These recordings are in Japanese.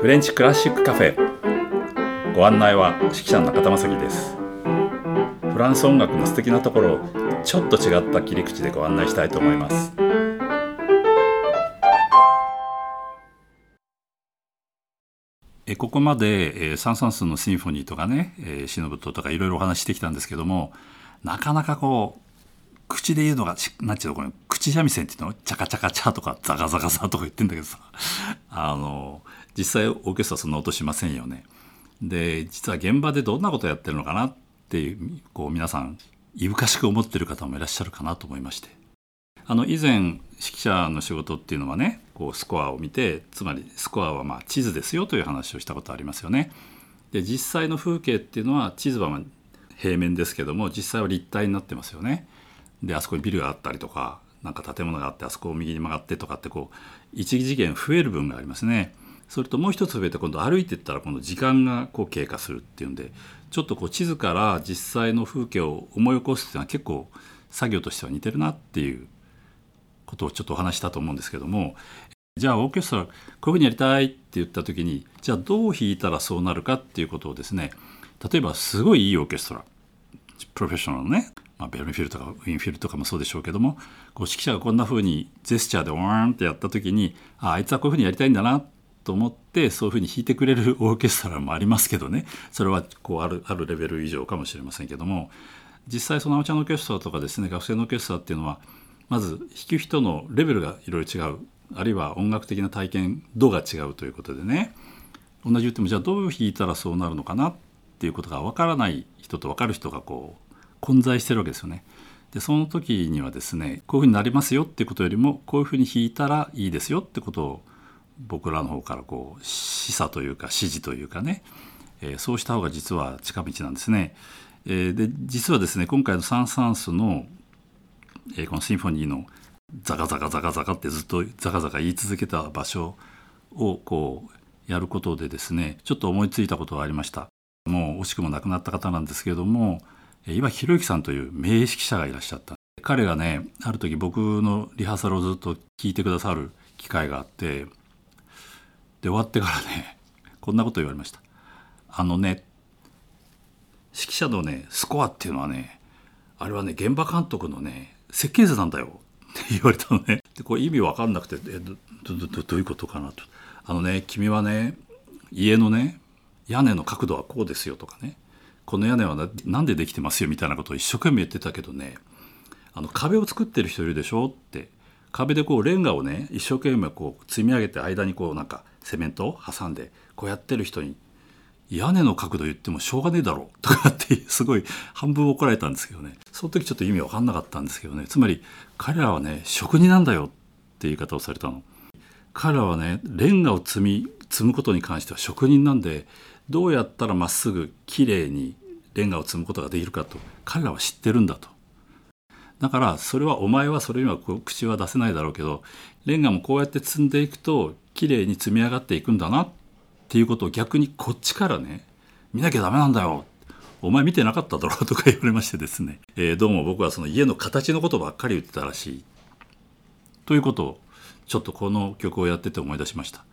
フレンチクラシックカフェ。ご案内は指揮者の中田正樹です。フランス音楽の素敵なところをちょっと違った切り口でご案内したいと思います。えここまで、えー、サン・サンスのシンフォニーとかね、えー、シノブトとかいろいろお話してきたんですけどもなかなかこう口で言うのがなんていうのこれ三味線っていうのチャカチャカチャとかザガザガザとか言ってんだけどさ あの実際オーケストラそんな音しませんよね。で実は現場でどんなことやってるのかなっていうこう皆さんいぶかしく思ってる方もいらっしゃるかなと思いましてあの以前指揮者の仕事っていうのはねこうスコアを見てつまりスコアはま地図ですよという話をしたことありますよね。で実際の風景っていうのは地図は平面ですけども実際は立体になってますよね。であそこにビルがあったりとかなんか建物があってあそこを右に曲がってとかってこう一次元増える分がありますね。それともう一つ増えて今度歩いていったら今度時間がこう経過するっていうんでちょっとこう地図から実際の風景を思い起こすっていうのは結構作業としては似てるなっていうことをちょっとお話したと思うんですけどもじゃあオーケストラこういうふうにやりたいって言った時にじゃあどう弾いたらそうなるかっていうことをですね例えばすごいいいオーケストラプロフェッショナルのね、まあ、ベルンフィルとかウィンフィルとかもそうでしょうけどもこう指揮者がこんなふうにジェスチャーでワーンってやった時にああいつはこういうふうにやりたいんだなと思ってそういうふうに弾いてくれるオーケストラもありますけどね。それはこうあるあるレベル以上かもしれませんけども。実際そのアマチュアのオーケストラとかですね学生のオーケストラっていうのはまず弾く人のレベルがいろいろ違う。あるいは音楽的な体験度が違うということでね。同じ言ってもじゃあどう弾いたらそうなるのかなっていうことが分からない人と分かる人がこう混在してるわけですよね。でその時にはですねこういうふうになりますよっていうことよりもこういうふうに弾いたらいいですよってことを僕らの方からこう示唆というか指示というかね、えー、そうした方が実は近道なんですね。えー、で実はですね今回のサン・サンスの、えー、このシンフォニーのザガザガザガザガってずっとザガザガ言い続けた場所をこうやることでですねちょっと思いついたことがありました。もう惜しくも亡くなった方なんですけれども岩城宏之さんという名指揮者がいらっしゃった。彼がねある時僕のリハーサルをずっと聞いてくださる機会があってで終わってからねこんなこと言われました。あのね指揮者のねスコアっていうのはねあれはね現場監督のね設計図なんだよ。って言われたのね。でこれ意味わかんなくてえどどどどういうことかなと。あのね君はね家のね屋根の角度はこうですよとかね。この屋根は何でできてますよみたいなことを一生懸命言ってたけどね。あの壁を作ってる人いるでしょって。壁でこうレンガをね一生懸命こう積み上げて間にこうなんかセメントを挟んでこうやってる人に屋根の角度言ってもしょうがねえだろうとかってすごい半分怒られたんですけどね。その時ちょっと意味わかんなかったんですけどね。つまり彼らはね職人なんだよって言い方をされたの。彼らはねレンガを積み積むことに関しては職人なんでどうやったらまっすぐきれいにレンガを積むことができるかと彼らは知ってるんだと。だからそれはお前はそれには口は出せないだろうけどレンガもこうやって積んでいくときれいに積み上がっていくんだなっていうことを逆にこっちからね見なきゃダメなんだよ。お前見てなかっただろうとか言われましてですね、えー、どうも僕はその家の形のことばっかり言ってたらしい。ということをちょっとこの曲をやってて思い出しました。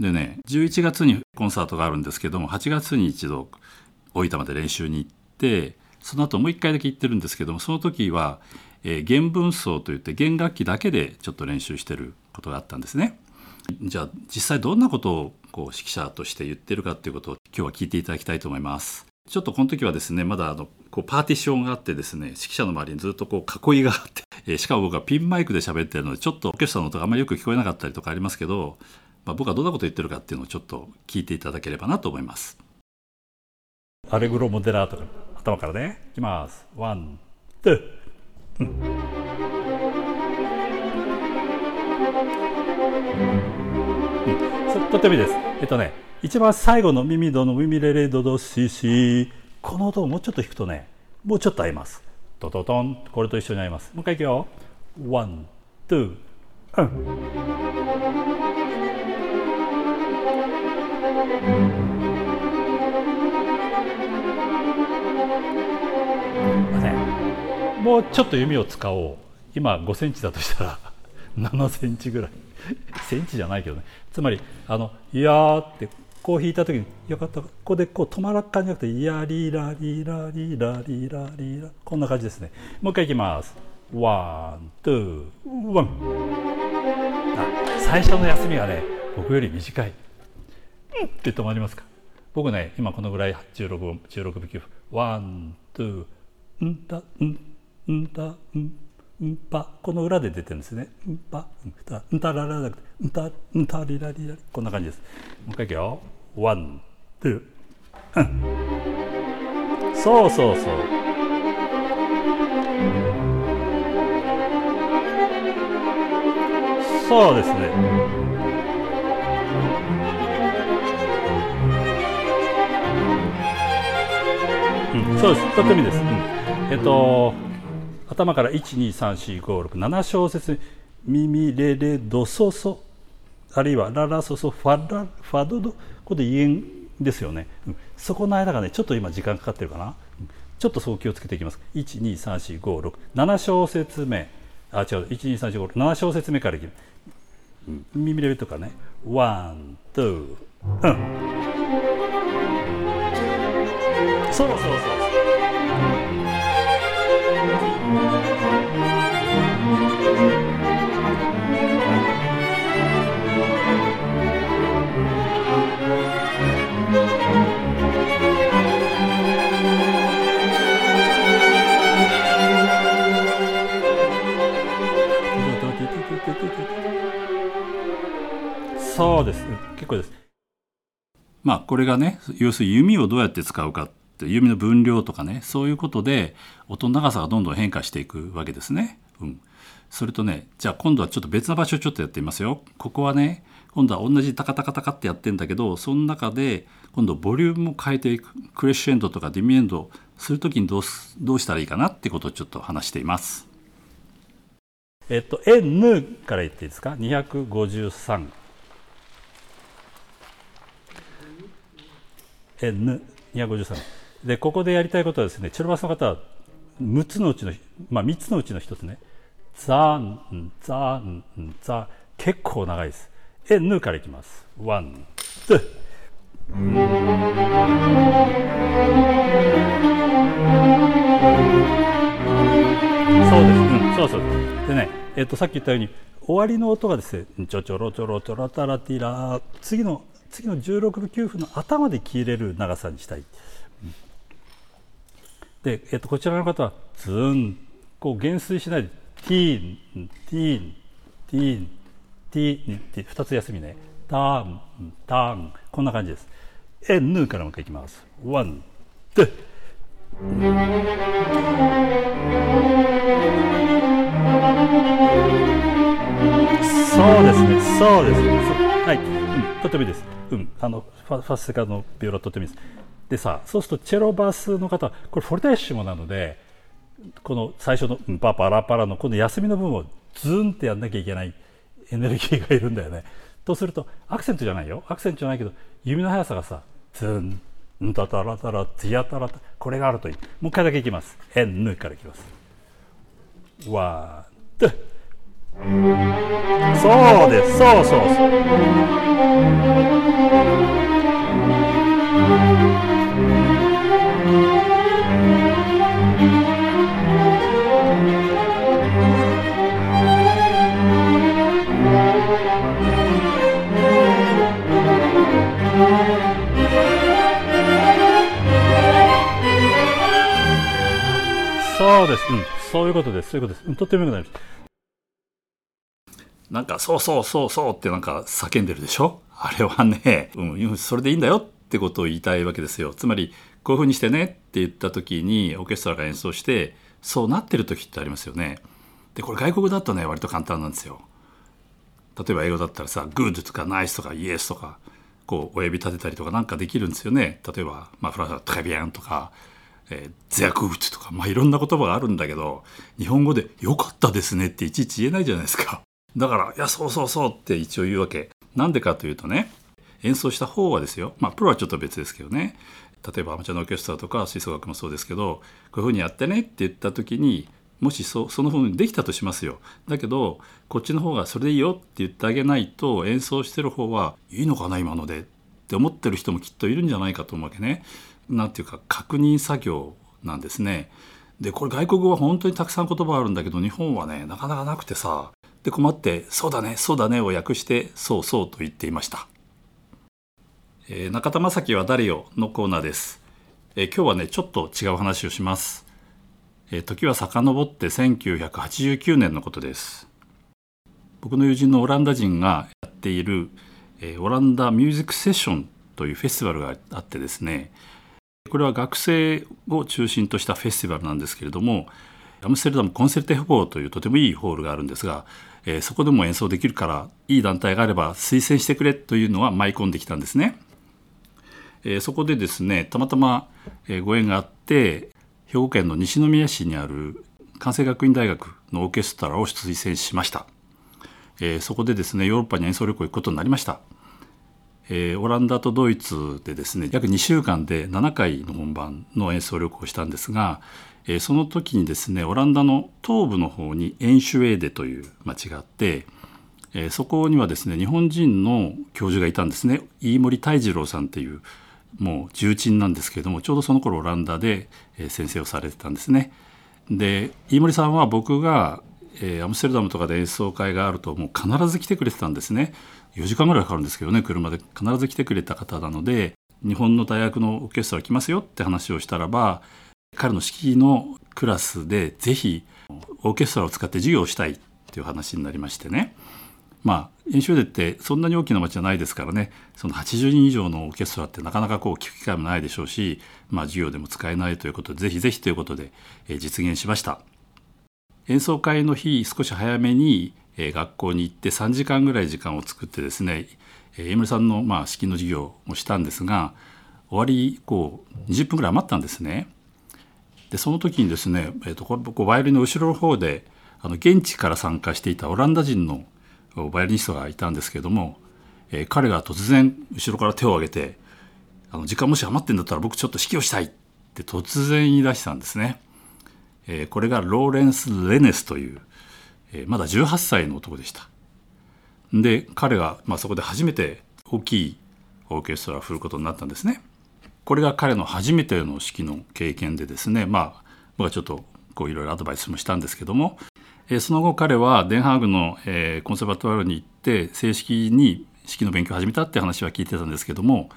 でね11月にコンサートがあるんですけども8月に一度大分まで練習に行ってその後もう一回だけ行ってるんですけどもその時は、えー、弦分奏といって弦楽器だけでちょっと練習してることがあったんですね。じゃあ実際どんなことをこう指揮者として言ってるかっていうことを今日は聞いていただきたいと思います。ちょっとこの時はですねまだあのこうパーティションがあってですね指揮者の周りにずっとこう囲いがあって、えー、しかも僕はピンマイクで喋ってるのでちょっとオーケストラの音があんまりよく聞こえなかったりとかありますけど、まあ、僕はどんなこと言ってるかっていうのをちょっと聞いていただければなと思います。アレグロモデラート頭からね。いきます。ワンツー、うん、とってもいいです。えっとね一番最後の耳ドの耳レレドドシシ。この音をもうちょっと弾くとねもうちょっと合います。トトトン。これと一緒に合います。もう一回いくよ。ワンツー。うん。ませんもうちょっと弓を使おう。今5センチだとしたら 7センチぐらい。センチじゃないけどね。つまりあの「いやー」ってこう弾いた時によかった。ここでこう止まらっかんじゃなくて「いやリラリラリラリラリラ」こんな感じですね。もう一回いきます。ワンツーワン。最初の休みはね僕より短い。うん。って止まりますか。僕ね今このぐらい16分16分9分。ワンツー。んだんんだんんぱ。この裏で出てるんですね。うんぱ。んたんたららじゃなくてんたうんたりらりらり。こんな感じです。もう一回いくよ。ワンツー。うん。そうそうそう。そうですね。そうです。とってもいいです、うん、えっと頭から1234567小節ミミレレドソソあるいはララソソファラファドドこれで言えんですよね、うん、そこの間がねちょっと今時間かかってるかな、うん、ちょっとそう気をつけていきます。1234567小節目。あ違う。1234567小節目からいきます、うん、耳レベとかね。 one、two、うん。そうそうそうそうです結構です。まあこれがね要するに弓をどうやって使うかって弓の分量とかねそういうことで音の長さがどんどん変化していくわけですね。うん、それとねじゃあ今度はちょっと別な場所ちょっとやってみますよ。ここはね今度は同じタカタカタカってやってんだけどその中で今度ボリュームを変えていくクレッシェンドとかディミエンドする時にどうどうしたらいいかなってことをちょっと話しています。えっと N から言っていいですか？253 N253 でここでやりたいことはですねチェロバスの方は6つのうちの、まあ、3つのうちの1つねザンザンザ結構長いです。えヌからいきます。ワンツーそうです、うん、そうそうでね、えっと、さっき言ったように終わりの音がですねちょちょろちょろちょろたらティラ次の次の16分9分の頭で切れる長さにしたい。で、えっと、こちらの方はズン。こう減衰しないでティーンティーンティーンティーンって2つ休みね。ターンターン。こんな感じです。えヌーからもう一回いきます。ワンtwo。そうですねそうですね。はい、うん、とてもいいです。うん。あのファファスセカのビオラとてもいいです。でさそうするとチェロバスの方これフォルテッシモなのでこの最初の「パパラパラ」のこの休みの部分をズンってやんなきゃいけないエネルギーがいるんだよね。とするとアクセントじゃないよ。アクセントじゃないけど弓の速さがさズンンタタラタラツヤタラタこれがあるといい。もう一回だけいきます「エンヌ」からいきます。ワンツそうですそうそうそう。そうです、うん、そういうことです、そういうことです。とってもよくなりました。なんか、そうそうそうそうってなんか叫んでるでしょ？あれはね、うん、それでいいんだよってことを言いたいわけですよ。つまり、こういうふうにしてねって言った時にオーケストラが演奏して、そうなってる時ってありますよね。で、これ外国だとね、割と簡単なんですよ。例えば英語だったらさ、 good とかナイスとか yes とか、こう親指立てたりとかなんかできるんですよね。例えば、まあ、フランスは très bien とか、えー、ゼアクーチとか、まあ、いろんな言葉があるんだけど、日本語で良かったですねっていちいち言えないじゃないですか。だから、いや、そうそうそうって一応言うわけ。なんでかというとね、演奏した方はですよ。まあ、プロはちょっと別ですけどね。例えばアマチュアのオーケストラとか吹奏楽もそうですけど、こういうふうにやってねって言った時に、もしそそのふうにできたとしますよだけどこっちの方がそれでいいよって言ってあげないと演奏してる方はいいのかな今のでって思ってる人もきっといるんじゃないかと思うわけね。なんていうか確認作業なんですね。でこれ外国語は本当にたくさん言葉あるんだけど日本はねなかなかなくてさで困って「そうだねそうだね」を訳して「そうそう」と言っていました。えー、中田正樹は誰よのコーナーです。えー、今日はねちょっと違う話をします。えー、時は遡って1989年のことです。僕の友人のオランダ人がやっている、えー、オランダミュージックセッションというフェスティバルがあってですねこれは学生を中心としたフェスティバルなんですけれどもアムステルダムコンセルテホーというとてもいいホールがあるんですが、えー、そこでも演奏できるからいい団体があれば推薦してくれというのは舞い込んできたんですね。えー、そこでですねたまたま、ご縁があって兵庫県の西宮市にある関西学院大学のオーケストラを推薦しました、えー、そこでですねヨーロッパに演奏旅行行くことになりました。えー、オランダとドイツでですね約2週間で7回の本番の演奏旅行をしたんですが、えー、その時にですねオランダの東部の方にエンシュエーデという町があって、え、そこにはですね日本人の教授がいたんですね飯森泰次郎さんっていうもう重鎮なんですけれどもちょうどその頃オランダで先生をされてたんですね。で飯森さんは僕がえー、アムステルダムとかで演奏会があるともう必ず来てくれてたんですね。4時間ぐらいかかるんですけどね車で。必ず来てくれた方なので日本の大学のオーケストラ来ますよって話をしたらば彼の式のクラスでぜひオーケストラを使って授業をしたいっていう話になりましてね。まあ演習でってそんなに大きな町じゃないですからねその80人以上のオーケストラってなかなかこう聞く機会もないでしょうし、まあ、授業でも使えないということでぜひぜひということで、え実現しました。演奏会の日少し早めに、え学校に行って3時間ぐらい時間を作ってですね、え井村さんのまあ式の授業をしたんですが終わり以降20分ぐらい余ったんですね。でその時にですね、えーと、ここバイオリンの後ろの方であの現地から参加していたオランダ人のバイオリニストがいたんですけれども、えー、彼が突然後ろから手を挙げて「あの時間もし余ってんだったら僕ちょっと指揮をしたい」って突然言い出したんですね。えー、これがローレンス・レネスという、えー、まだ18歳の男でした。で彼が、まあ、そこで初めて大きいオーケストラを振ることになったんですね。これが彼の初めての指揮の経験でですねまあ僕はちょっとこういろいろアドバイスもしたんですけども、え、その後彼はデンハーグの、え、コンセバトワールに行って正式に指揮の勉強を始めたって話は聞いてたんですけども、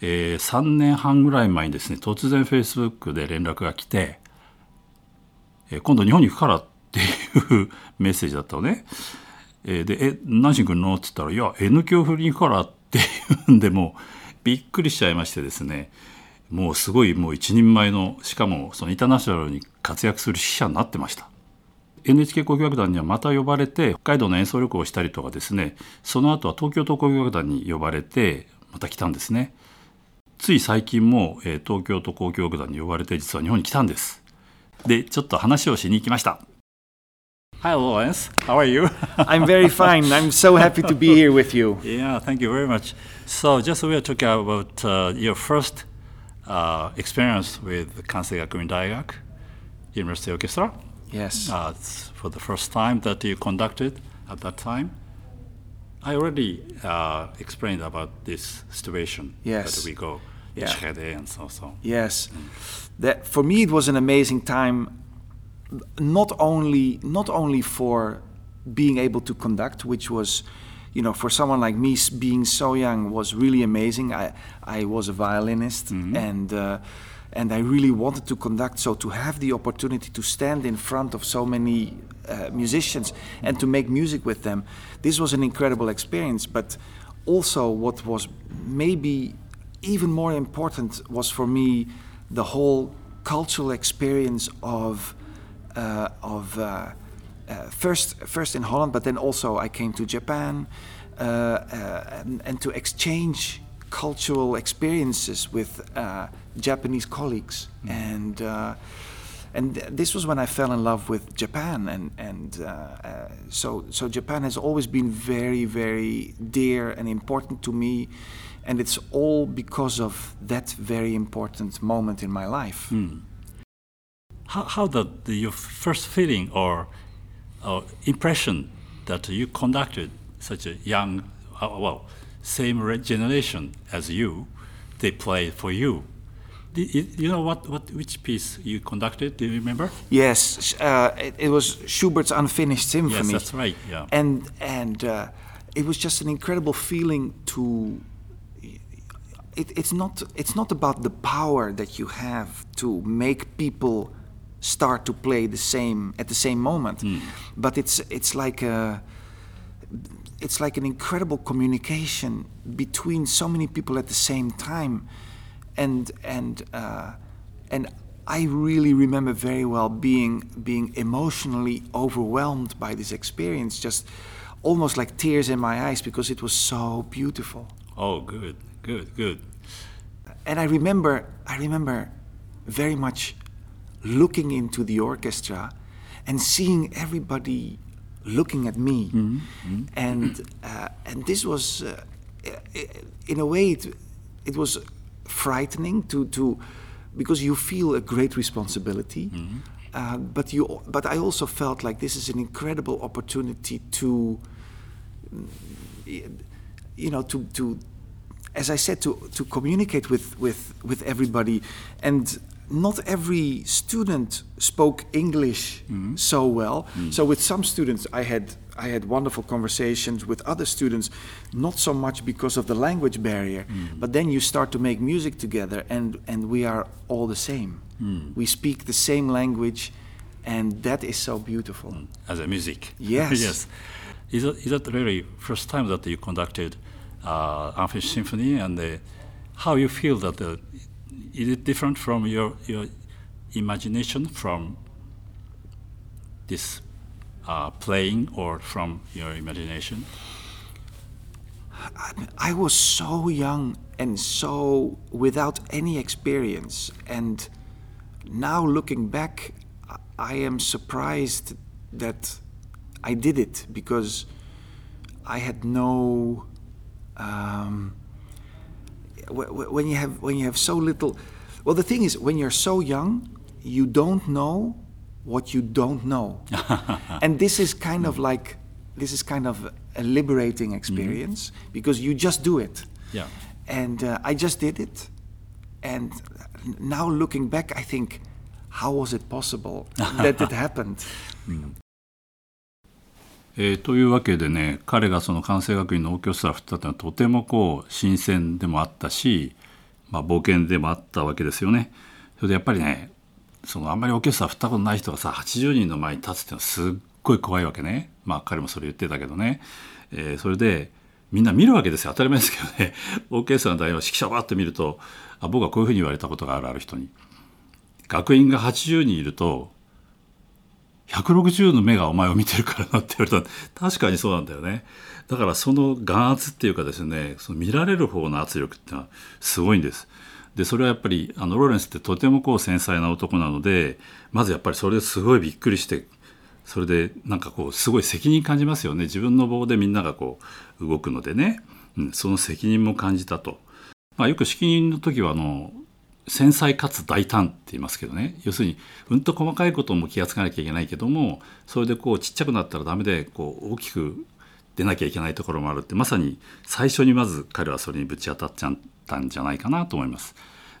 えー、3年半ぐらい前にですね突然フェイスブックで連絡が来てえ今度日本に行くからっていう メッセージだったのね。えで「え何しに来るの?」っつったら「いや N 響振りに行くから」っていうんでもうびっくりしちゃいましてですねもうすごいもう一人前のしかもそのインターナショナルに活躍する指揮者になってました。NHK 交響楽団にはまた呼ばれて北海道の演奏旅行をしたりとかですねその後は東京都交響楽団に呼ばれてまた来たんですねつい最近も、え東京都交響楽団に呼ばれて実は日本に来たんですでちょっと話をしに行きました Hi Lawrence, how are you? I'm very fine. I'm so happy to be here with you. Yeah, thank you very much. So, just we are talking about uh, your first uh, experience with Kansei Gakuin Daigaku University Orchestra. Yes. Uh, for the first time that you conducted at that time. I already uh, explained about this situation yes. that we go yeah. and so so. Yes. Mm that for me it was an amazing time not only not only for being able to conduct which was you know for someone like me being so young was really amazing i i was a violinist mm-hmm. and uh, and I really wanted to conduct. So to have the opportunity to stand in front of so many uh, musicians and to make music with them, this was an incredible experience. But also, what was maybe even more important was for me the whole cultural experience of uh, of uh, uh, first first in Holland, but then also I came to Japan uh, uh, and, and, to exchange cultural experiences with uh, Japanese colleagues mm. and. and this was when I fell in love with Japan, and and so so Japan has always been very very dear and important to me, and it's all because of that very important moment in my life. Mm. how, how the, the your first feeling or, or impression that you conducted such a young, uh, well, same generation as you, they played for you. You- know what, what which piece you conducted? Do you remember? Yes, uh, it, it was Schubert's Unfinished Symphony. Yes, that's right. Yeah. and and uh, it was just an incredible feeling to it, it's not it's not about the power that you have to make people start to play the same at the same moment but it's it's like a it's like an incredible communication between so many people at the same time and and uh, and I really remember very well being being emotionally overwhelmed by this experience just almost like tears in my eyes because it was so beautiful oh, good, good, good. and I remember I remember very much looking into the orchestra and seeing everybody looking at me, and uh, and this was uh, in a way it, it was frightening to to because you feel a great responsibility. Uh, but you, but I also felt like this is an incredible opportunity to, you know, to to as I said, to, to communicate with, with, with everybody. And not every student spoke English mm-hmm. so well. Mm. So with some students, I had, I had wonderful conversations. With other students, not so much because of the language barrier. Mm. But then you start to make music together, and, and we are all the same. Mm. We speak the same language, and that is so beautiful. as a music. Yes. yes. Is that, is that the very first time that you conducted uh, Unfinished Symphony, and uh, how you feel that the, is it different from your your imagination from this uh, playing or from your imagination? I was so young and so without any experience. And now looking back, I- I am surprised that I did it because I had no. Um, when you have when you have so little, well, the thing is, when you're so young, you don't know what you don't know, and this is kind of like this is kind of a liberating experience because you just do it. Yeah. And uh, I just did it, and now looking back, I think, how was it possible that it happened? えーというわけでね彼がその関西学院のオーケストラを振ったというのはとてもこう新鮮でもあったし、まあ、冒険でもあったわけですよね。それでやっぱりねそのあんまりオーケストラ振ったことない人がさ80人の前に立つっていうのはすっごい怖いわけね。まあ彼もそれ言ってたけどね。えーそれでみんな見るわけですよ当たり前ですけどねオーケストラの代表指揮者をバッと見るとあ僕はこういうふうに言われたことがあるある人に学員が80人いると160の目がお前を見てるからなって言われた確かにそうなんだよねだからその眼圧っていうかですねその見られる方の圧力ってのはすごいんですでそれはやっぱりあのローレンスってとてもこう繊細な男なのでまずやっぱりそれですごいびっくりしてそれでなんかこうすごい責任感じますよね自分の棒でみんながこう動くのでね、うん、その責任も感じたと、まあ、よく式人の時はあの繊細かつ大胆って言いますけどね要するにうんと細かいことも気が付かなきゃいけないけどもそれでこうちっちゃくなったらダメでこう大きく出なきゃいけないところもあるってまさに最初にまず彼はそれにぶち当たっちゃったんじゃないかなと思います。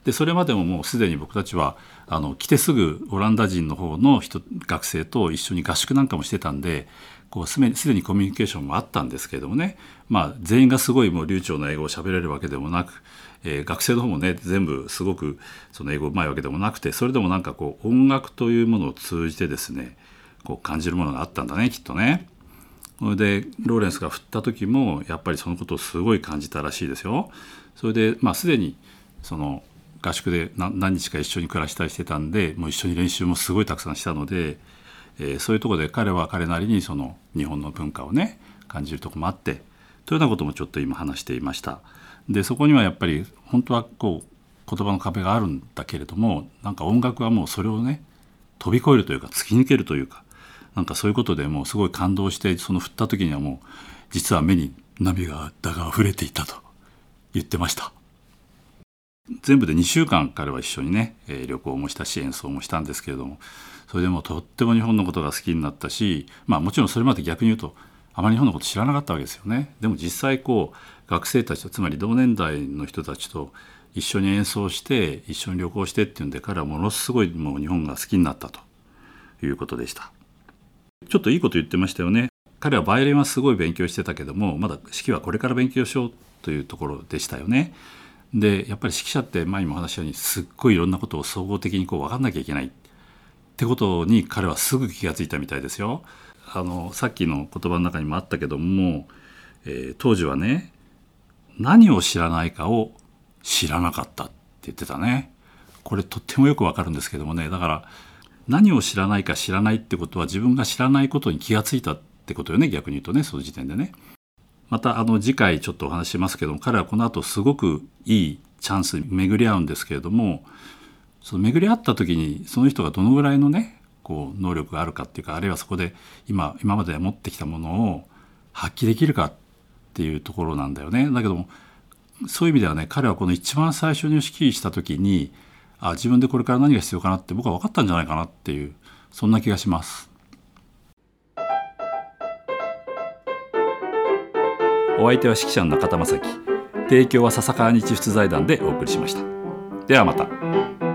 でそれまでももうすでに僕たちはあの来てすぐオランダ人の方の人学生と一緒に合宿なんかもしてたんでこうすでにコミュニケーションもあったんですけれどもね、まあ、全員がすごいもう流暢な英語を喋れるわけでもなく、えー学生の方もね全部すごくその英語うまいわけでもなくてそれでもなんかこう音楽というものを通じてですねこう感じるものがあったんだねきっとね。それでローレンスが振った時もやっぱりそのことをすごい感じたらしいですよ。それでまあすでにその合宿で何何日か一緒に暮らしたりしてたんでもう一緒に練習もすごいたくさんしたので、えーそういうとこで彼は彼なりにその日本の文化をね感じるとこもあってというようなこともちょっと今話していました。でそこにはやっぱり本当はこう言葉の壁があるんだけれどもなんか音楽はもうそれをね飛び越えるというか突き抜けるというかなんかそういうことでもうすごい感動してその振った時にはもう実は目に涙が溢れていたと言ってました。全部で2週間彼は一緒にね、えー旅行もしたし演奏もしたんですけれどもそれでもとっても日本のことが好きになったしまあもちろんそれまで逆に言うとあまり日本のこと知らなかったわけですよね。でも実際こう学生たちとつまり同年代の人たちと一緒に演奏して一緒に旅行してっていうんで彼はものすごいもう日本が好きになったということでした。ちょっといいこと言ってましたよね。彼はバイオリンはすごい勉強してたけどもまだ指揮はこれから勉強しようというところでしたよね。でやっぱり指揮者って前にも話したようにすっごいいろんなことを総合的にこう分かんなきゃいけないってことに彼はすぐ気がついたみたいですよ。あのさっきの言葉の中にもあったけども、えー当時はね何を知らないかを知らなかったって言ってたね。これとってもよくわかるんですけどもねだから何を知らないか知らないってことは自分が知らないことに気がついたってことよね逆に言うとねその時点でね。またあの次回ちょっとお話しますけども彼はこの後すごくいいチャンスに巡り合うんですけれどもその巡り合った時にその人がどのぐらいのねこう能力があるかっていうかあるいはそこで今今まで持ってきたものを発揮できるかっていうところなんだよね。だけどもそういう意味ではね彼はこの一番最初に指揮した時にあ自分でこれから何が必要かなって僕は分かったんじゃないかなっていうそんな気がします。お相手は指揮者の中田正樹提供は笹川日出財団でお送りしました。ではまた。